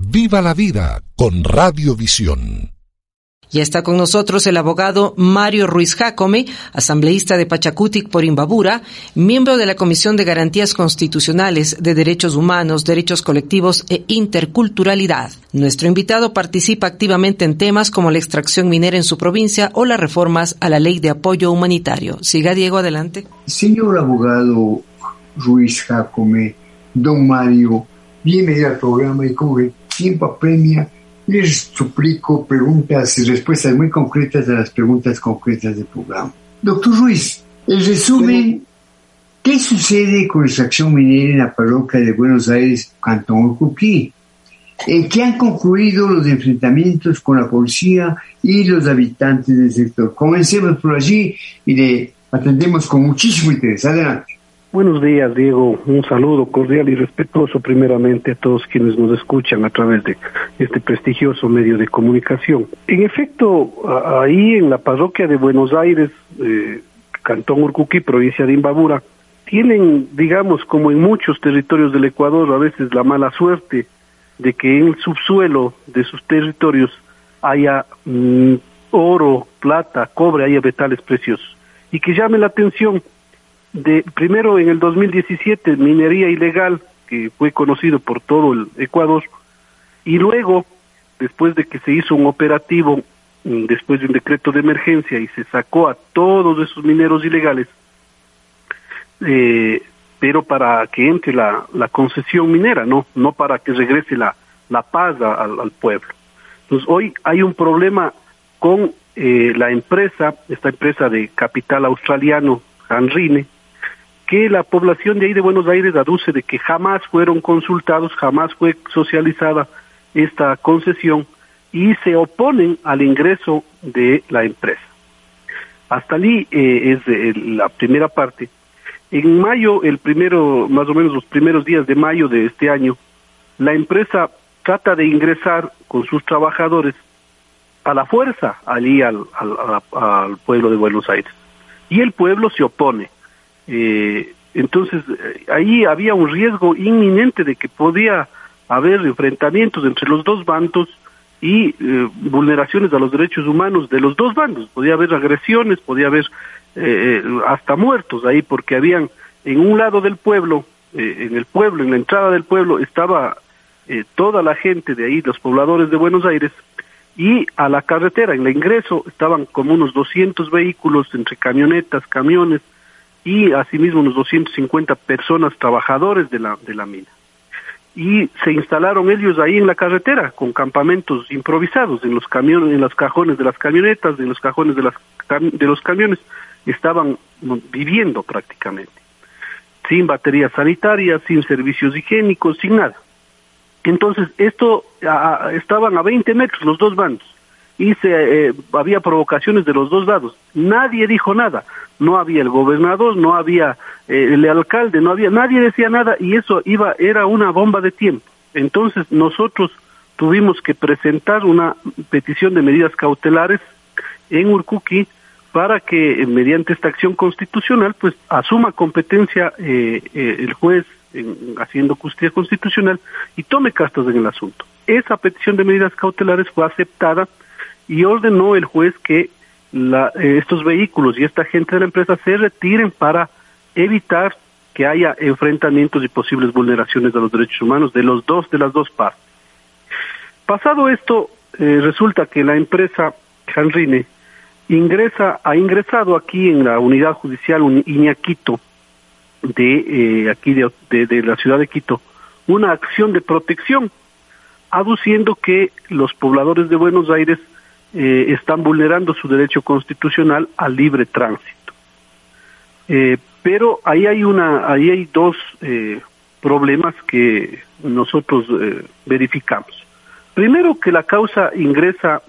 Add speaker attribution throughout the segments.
Speaker 1: Viva la vida con Radiovisión.
Speaker 2: Ya está con nosotros el abogado Mario Ruiz Jacome, asambleísta de Pachacutic por Imbabura, miembro de la Comisión de Garantías Constitucionales de Derechos Humanos, Derechos Colectivos e Interculturalidad. Nuestro invitado participa activamente en temas como la extracción minera en su provincia o las reformas a la Ley de Apoyo Humanitario. Siga Diego, adelante.
Speaker 3: Señor abogado Ruiz Jacome, don Mario, bienvenido al programa y como tiempo apremia, les suplico preguntas y respuestas muy concretas a las preguntas concretas del programa. Doctor Ruiz, el resumen, ¿qué sucede con la extracción minera en la parroquia de Buenos Aires, Cantón Urcuquí? ¿En qué han concluido los enfrentamientos con la policía y los habitantes del sector? Comencemos por allí y le atendemos con muchísimo interés. Adelante.
Speaker 4: Buenos días, Diego. Un saludo cordial y respetuoso primeramente a todos quienes nos escuchan a través de este prestigioso medio de comunicación. En efecto, ahí en la parroquia de Buenos Aires, eh, Cantón Urcuquí, provincia de Imbabura, tienen, digamos, como en muchos territorios del Ecuador, a veces la mala suerte de que en el subsuelo de sus territorios haya mm, oro, plata, cobre, haya metales preciosos. Y que llame la atención de primero en el 2017 minería ilegal que fue conocido por todo el Ecuador y luego después de que se hizo un operativo mm, después de un decreto de emergencia y se sacó a todos esos mineros ilegales eh, pero para que entre la, la concesión minera no no para que regrese la la paz al, al pueblo. Entonces hoy hay un problema con eh, la empresa esta empresa de capital australiano Hanrine que la población de ahí de Buenos Aires aduce de que jamás fueron consultados, jamás fue socializada esta concesión y se oponen al ingreso de la empresa. Hasta allí eh, es la primera parte. En mayo, el primero, más o menos los primeros días de mayo de este año, la empresa trata de ingresar con sus trabajadores a la fuerza allí al, al, al pueblo de Buenos Aires. Y el pueblo se opone eh, entonces, eh, ahí había un riesgo inminente de que podía haber enfrentamientos entre los dos bandos y eh, vulneraciones a los derechos humanos de los dos bandos. Podía haber agresiones, podía haber eh, hasta muertos ahí, porque habían en un lado del pueblo, en el pueblo, en la entrada del pueblo, estaba toda la gente de ahí, los pobladores de Buenos Aires, y a la carretera, en el ingreso, estaban como unos 200 vehículos entre camionetas, camiones, y asimismo unos 250 personas trabajadores de la, de la mina. Y se instalaron ellos ahí en la carretera con campamentos improvisados en los camiones, en los cajones de las camionetas, en los cajones de, las, de los camiones, estaban viviendo prácticamente, sin baterías sanitarias, sin servicios higiénicos, sin nada. Entonces, esto estaban a 20 metros los dos bandos y se, eh, había provocaciones de los dos lados. Nadie dijo nada. No había el gobernador, no había eh, el alcalde, no había, nadie decía nada y eso iba, era una bomba de tiempo. Entonces nosotros tuvimos que presentar una petición de medidas cautelares en Urcuqui para que eh, mediante esta acción constitucional pues asuma competencia el juez haciendo justicia constitucional y tome castas en el asunto. Esa petición de medidas cautelares fue aceptada y ordenó el juez que la, eh, estos vehículos y esta gente de la empresa se retiren para evitar que haya enfrentamientos y posibles vulneraciones de los derechos humanos de los dos de las dos partes. Pasado esto, eh, resulta que la empresa Hanrine ingresa ha ingresado aquí en la unidad judicial Iñaquito de eh, aquí de, de la ciudad de Quito una acción de protección aduciendo que los pobladores de Buenos Aires eh, están vulnerando su derecho constitucional al libre tránsito. Eh, pero ahí hay una, ahí hay dos, eh, problemas que nosotros eh, verificamos. Primero que la causa ingresa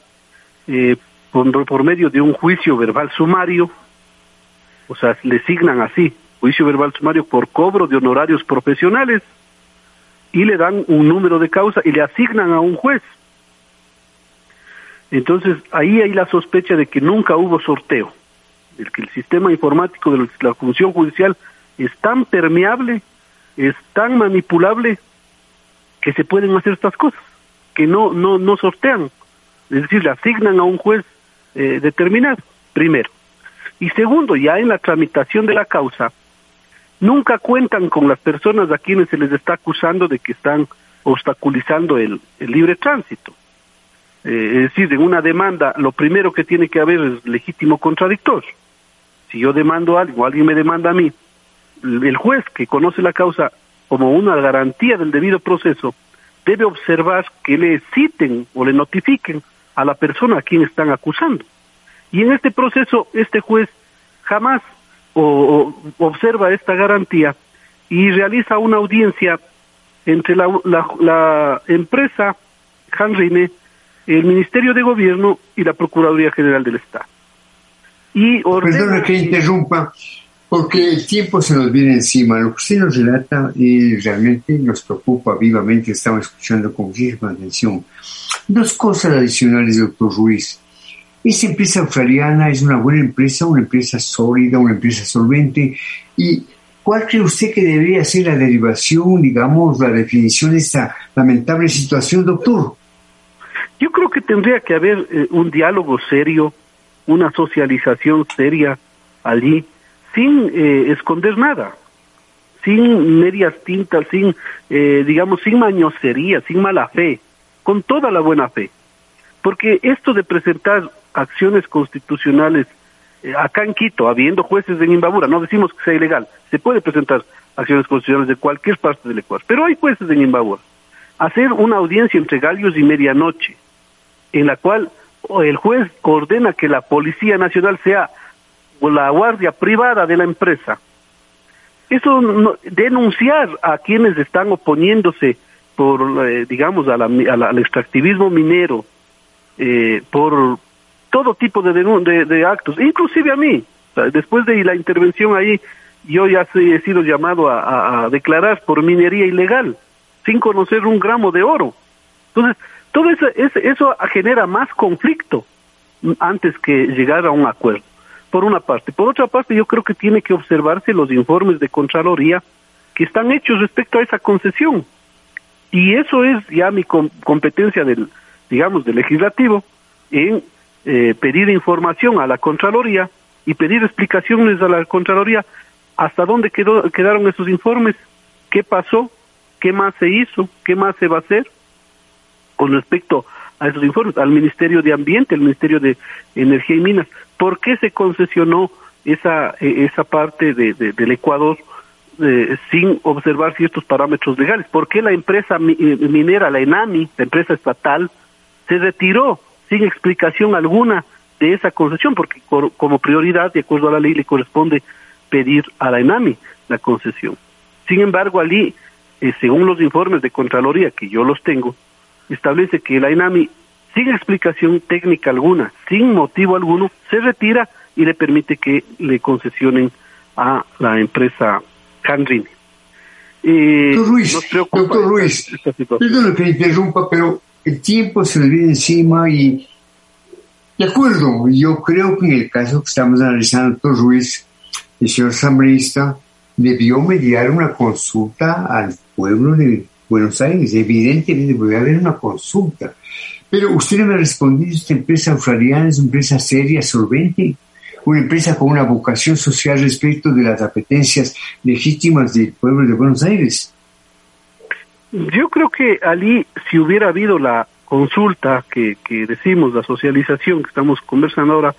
Speaker 4: por, por medio de un juicio verbal sumario, o sea, le signan así, juicio verbal sumario por cobro de honorarios profesionales, y le dan un número de causa y le asignan a un juez. Entonces, ahí hay la sospecha de que nunca hubo sorteo, de que el sistema informático de la función judicial es tan permeable, es tan manipulable, que se pueden hacer estas cosas, que no, no, no sortean, es decir, le asignan a un juez eh, determinado, primero. Y segundo, ya en la tramitación de la causa, nunca cuentan con las personas a quienes se les está acusando de que están obstaculizando el, libre tránsito. Eh, es decir, en una demanda lo primero que tiene que haber es legítimo contradictor. Si yo demando a alguien o alguien me demanda a mí, el juez que conoce la causa como una garantía del debido proceso debe observar que le citen o le notifiquen a la persona a quien están acusando. Y en este proceso, este juez jamás o, observa esta garantía y realiza una audiencia entre la, la, empresa Hanrine, el Ministerio de Gobierno y la Procuraduría General del Estado.
Speaker 3: Y Perdona que interrumpa, porque el tiempo se nos viene encima. Lo que usted nos relata y realmente nos preocupa vivamente, estamos escuchando con muchísima atención. Dos cosas adicionales, doctor Ruiz. Esa empresa australiana es una buena empresa, una empresa sólida, una empresa solvente. ¿Y cuál cree usted que debería ser la derivación, digamos, la definición de esta lamentable situación, doctor?
Speaker 4: Yo creo que tendría que haber eh, un diálogo serio, una socialización seria allí, sin eh, esconder nada, sin medias tintas, sin, eh, digamos, sin mañosería, sin mala fe, con toda la buena fe. Porque esto de presentar acciones constitucionales eh, acá en Quito, habiendo jueces en Imbabura, no decimos que sea ilegal, se puede presentar acciones constitucionales de cualquier parte del Ecuador, pero hay jueces en Imbabura. Hacer una audiencia entre gallos y medianoche, en la cual el juez ordena que la Policía Nacional sea la guardia privada de la empresa. Eso denunciar a quienes están oponiéndose por, eh, digamos, al extractivismo minero, eh, por todo tipo de, de, actos, inclusive a mí. Después de la intervención ahí, yo ya he sido llamado a, declarar por minería ilegal, sin conocer un gramo de oro. Entonces, todo eso, eso genera más conflicto antes que llegar a un acuerdo, por una parte. Por otra parte, yo creo que tiene que observarse los informes de Contraloría que están hechos respecto a esa concesión. Y eso es ya mi competencia del, digamos, del legislativo en eh, pedir información a la Contraloría y pedir explicaciones a la Contraloría hasta dónde quedó, quedaron esos informes, qué pasó, qué más se hizo, qué más se va a hacer con respecto a esos informes, al Ministerio de Ambiente, al Ministerio de Energía y Minas, ¿por qué se concesionó esa, e, esa parte de, del Ecuador eh, sin observar ciertos parámetros legales? ¿Por qué la empresa eh, minera, la ENAMI, la empresa estatal, se retiró sin explicación alguna de esa concesión, porque como prioridad, de acuerdo a la ley, le corresponde pedir a la ENAMI la concesión. Sin embargo, allí, eh, según los informes de Contraloría, que yo los tengo, establece que la ENAMI, sin explicación técnica alguna, sin motivo alguno, se retira y le permite que le concesionen a la empresa Canrini.
Speaker 3: Eh, doctor Ruiz, doctor Ruiz, perdón que interrumpa, pero el tiempo se le viene encima y, de acuerdo, yo creo que en el caso que estamos analizando, doctor Ruiz, el señor asambleísta debió mediar una consulta al pueblo de Buenos Aires. Evidentemente debe haber una consulta. Pero usted me ha respondido, esta empresa australiana es una empresa seria, solvente, una empresa con una vocación social respecto de las apetencias legítimas del pueblo de Buenos Aires.
Speaker 4: Yo creo que allí, si hubiera habido la consulta que, que decimos, la socialización que estamos conversando ahora,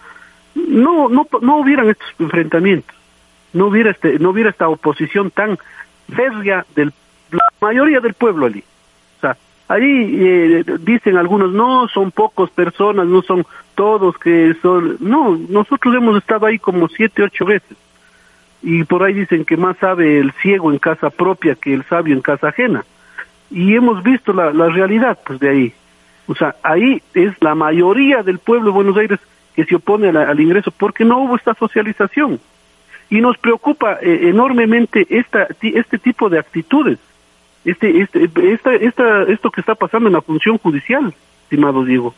Speaker 4: no, no, no hubieran estos enfrentamientos, no hubiera este, no hubiera esta oposición tan férrea de la mayoría del pueblo allí. O sea, allí eh, dicen algunos, no, son pocos personas, no son todos que son, no, nosotros hemos estado ahí como siete, ocho veces. y por ahí dicen que más sabe el ciego en casa propia que el sabio en casa ajena. Y hemos visto la, la realidad pues de ahí. O sea, ahí es la mayoría del pueblo de Buenos Aires que se opone al ingreso porque no hubo esta socialización. Y nos preocupa eh, enormemente esta, este tipo de actitudes, este, este, esta, esta, esto que está pasando en la función judicial, estimado Diego.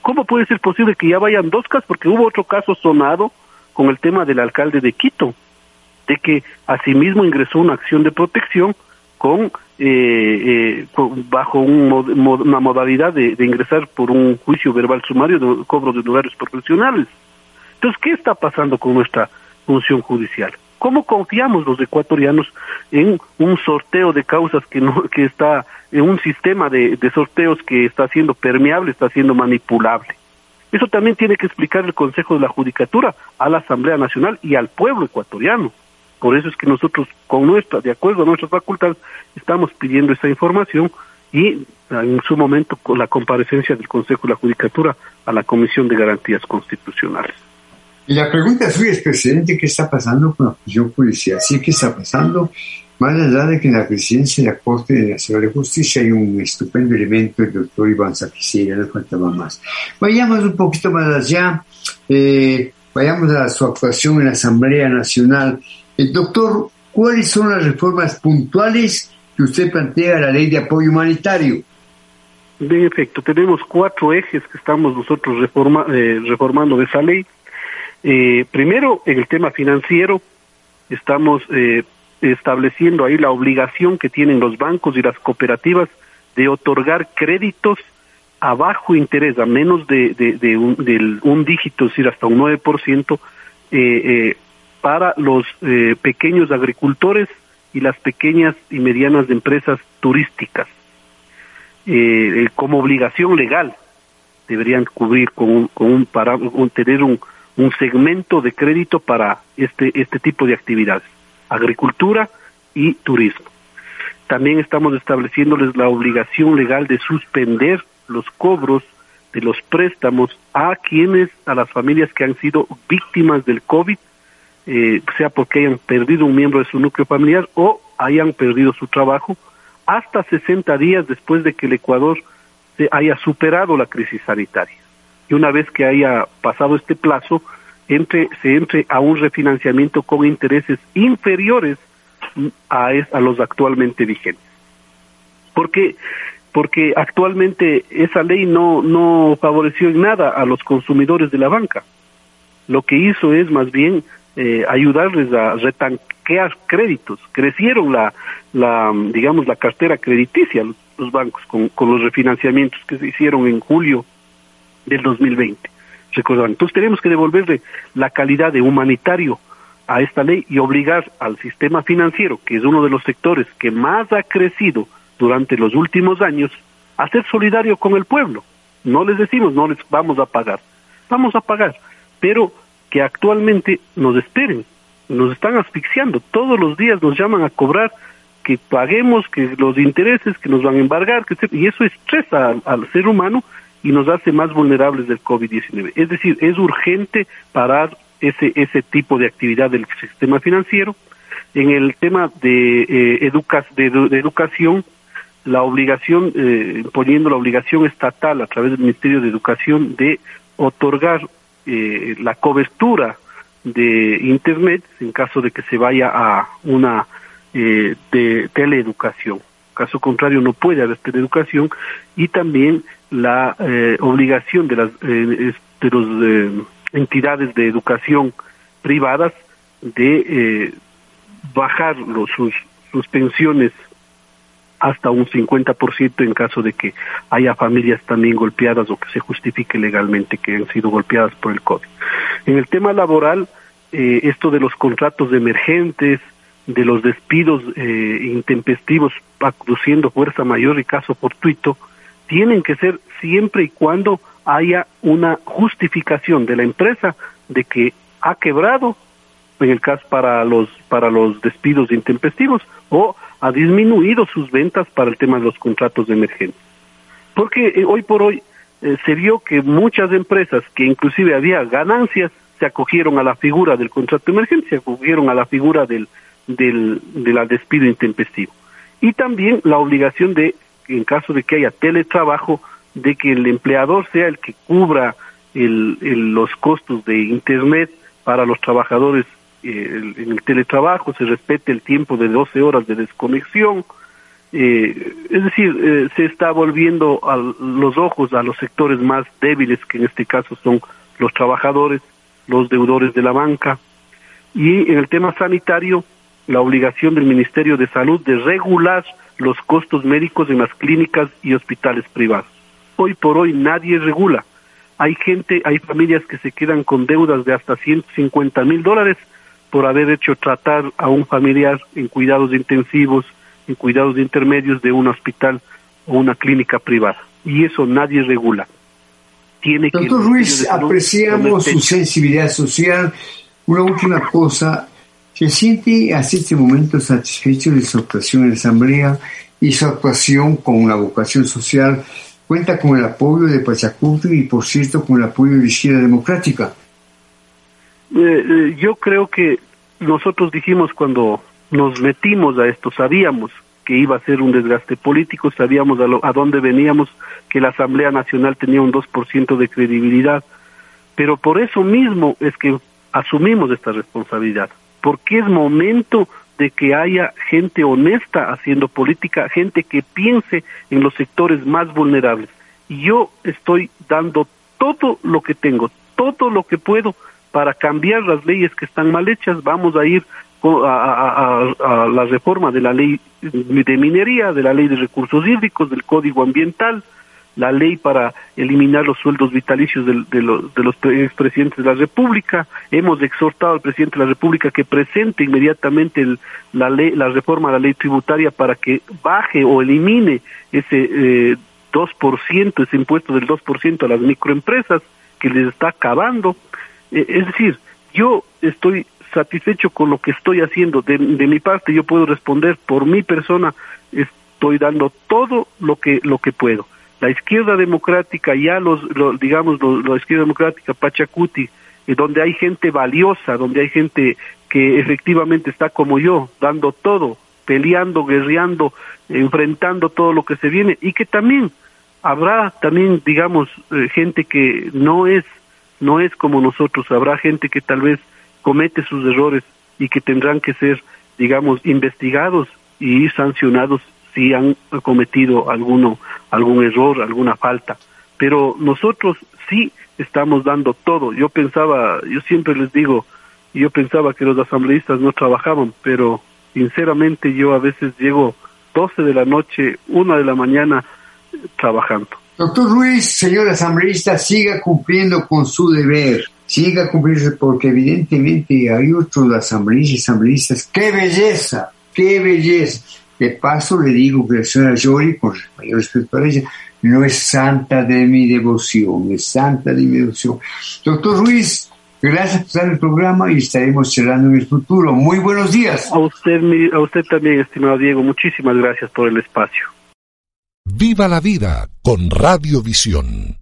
Speaker 4: ¿Cómo puede ser posible que ya vayan dos casos? Porque hubo otro caso sonado con el tema del alcalde de Quito, de que asimismo ingresó una acción de protección con, eh, eh, bajo una modalidad de, ingresar por un juicio verbal sumario de cobro de honorarios profesionales. Entonces, ¿qué está pasando con nuestra función judicial? ¿Cómo confiamos los ecuatorianos en un sorteo de causas que no que está en un sistema de, de sorteos que está siendo permeable, está siendo manipulable? Eso también tiene que explicar el Consejo de la Judicatura a la Asamblea Nacional y al pueblo ecuatoriano. Por eso es que nosotros, con nuestra, de acuerdo a nuestras facultades, estamos pidiendo esa información y en su momento con la comparecencia del Consejo de la Judicatura a la Comisión de Garantías Constitucionales.
Speaker 3: Y la pregunta suya es, presidente, ¿qué está pasando con la función judicial? Sí, ¿qué está pasando? Más allá de que en la presidencia de la Corte Nacional de Justicia hay un estupendo elemento, el doctor Iván Saquicera, no faltaba más. Vayamos un poquito más allá, eh, vayamos a su actuación en la Asamblea Nacional. El doctor, ¿cuáles son las reformas puntuales que usted plantea a la ley de apoyo humanitario?
Speaker 4: De efecto, tenemos cuatro ejes que estamos nosotros reforma, eh, reformando de esa ley. Eh, primero, en el tema financiero, estamos eh, estableciendo ahí la obligación que tienen los bancos y las cooperativas de otorgar créditos a bajo interés, a menos de, un dígito, es decir, hasta un 9%, eh, eh, para los eh, pequeños agricultores y las pequeñas y medianas empresas turísticas. Eh, como obligación legal deberían cubrir con un, con un, para, un tener un, un segmento de crédito para este, este tipo de actividades, agricultura y turismo. También estamos estableciéndoles la obligación legal de suspender los cobros de los préstamos a quienes, a las familias que han sido víctimas del COVID, eh, sea porque hayan perdido un miembro de su núcleo familiar o hayan perdido su trabajo, hasta 60 días después de que el Ecuador se haya superado la crisis sanitaria. Y una vez que haya pasado este plazo, entre, se entre a un refinanciamiento con intereses inferiores a, a los actualmente vigentes. Porque porque actualmente esa ley no, no favoreció en nada a los consumidores de la banca. Lo que hizo es más bien eh, ayudarles a retanquear créditos. Crecieron la, la, digamos, la cartera crediticia los bancos con, con los refinanciamientos que se hicieron en julio del 2020. Recordaban. Entonces tenemos que devolverle la calidad de humanitario a esta ley y obligar al sistema financiero, que es uno de los sectores que más ha crecido durante los últimos años a ser solidario con el pueblo. No les decimos, no les vamos a pagar. Vamos a pagar, pero que actualmente nos esperen, nos están asfixiando. Todos los días nos llaman a cobrar que paguemos, que los intereses que nos van a embargar, que y eso estresa al, ser humano y nos hace más vulnerables del COVID-19. Es decir, es urgente parar ese, ese tipo de actividad del sistema financiero. En el tema de, eh, de educación, la obligación, eh, poniendo la obligación estatal a través del Ministerio de Educación de otorgar eh, la cobertura de Internet en caso de que se vaya a una eh, de teleeducación. Caso contrario, no puede haber teleeducación y también la eh, obligación de las de los entidades de educación privadas de bajar los, sus, sus pensiones hasta un 50% en caso de que haya familias también golpeadas o que se justifique legalmente que han sido golpeadas por el COVID. En el tema laboral, eh, esto de los contratos emergentes, de los despidos eh, intempestivos aduciendo fuerza mayor y caso fortuito, tienen que ser siempre y cuando haya una justificación de la empresa de que ha quebrado en el caso para los para los despidos intempestivos o ha disminuido sus ventas para el tema de los contratos de emergencia. Porque eh, hoy por hoy eh, se vio que muchas empresas que inclusive había ganancias se acogieron a la figura del contrato de emergencia, se acogieron a la figura del, del, del despido intempestivo. Y también la obligación de, en caso de que haya teletrabajo, de que el empleador sea el que cubra el, los costos de Internet para los trabajadores eh, en el teletrabajo, se respete el tiempo de 12 horas de desconexión. Eh, es decir, eh, se está volviendo a los ojos a los sectores más débiles, que en este caso son los trabajadores, los deudores de la banca. Y en el tema sanitario, la obligación del Ministerio de Salud de regular los costos médicos en las clínicas y hospitales privados. Hoy por hoy nadie regula. Hay gente, hay familias que se quedan con deudas de hasta 150 mil dólares por haber hecho tratar a un familiar en cuidados intensivos, en cuidados intermedios de un hospital o una clínica privada. Y eso nadie regula.
Speaker 3: Tiene Doctor Ruiz, apreciamos su sensibilidad social. Una última cosa, ¿se siente hasta este momento satisfecho de su actuación en la Asamblea y su actuación con una vocación social? Cuenta con el apoyo de Pachacuti y, por cierto, con el apoyo de Izquierda Democrática.
Speaker 4: Eh, eh, yo creo que nosotros dijimos cuando nos metimos a esto, sabíamos que iba a ser un desgaste político, sabíamos a, a dónde veníamos, que la Asamblea Nacional tenía un 2% de credibilidad, pero por eso mismo es que asumimos esta responsabilidad, porque es momento de que haya gente honesta haciendo política, gente que piense en los sectores más vulnerables. Y yo estoy dando todo lo que tengo, todo lo que puedo para cambiar las leyes que están mal hechas. Vamos a ir a, a, la reforma de la ley de minería, de la ley de recursos hídricos, del código ambiental, la ley para eliminar los sueldos vitalicios de, de, los, de los expresidentes de la República. Hemos exhortado al presidente de la República que presente inmediatamente la, ley, la reforma a la ley tributaria para que baje o elimine ese eh, 2%, ese impuesto del 2% a las microempresas que les está acabando. Eh, es decir, yo estoy satisfecho con lo que estoy haciendo. De, de mi parte, yo puedo responder por mi persona, estoy dando todo lo que, lo que puedo la izquierda democrática, ya los, digamos, la izquierda democrática, Pachacuti, eh, donde hay gente valiosa, donde hay gente que efectivamente está como yo, dando todo, peleando, guerreando, enfrentando todo lo que se viene, y que también habrá también, digamos, eh, gente que no es, no es como nosotros, habrá gente que tal vez comete sus errores y que tendrán que ser, digamos, investigados y sancionados si han cometido alguno, algún error, alguna falta. Pero nosotros sí estamos dando todo. Yo pensaba, yo siempre les digo, yo pensaba que los asambleístas no trabajaban, pero sinceramente yo a veces llego 12 de la noche, 1 de la mañana trabajando.
Speaker 3: Doctor Ruiz, señor asambleísta, siga cumpliendo con su deber, siga cumpliendo, porque evidentemente hay otros asambleístas y asambleístas. ¡Qué belleza! ¡Qué belleza! De paso le digo que la señora Jory, con mayor respeto a ella, no es santa de mi devoción, es santa de mi devoción. Doctor Ruiz, gracias por estar en el programa y estaremos charlando en el futuro. Muy buenos días.
Speaker 4: A usted, a usted también, estimado Diego, muchísimas gracias por el espacio.
Speaker 1: Viva la vida con Radiovisión.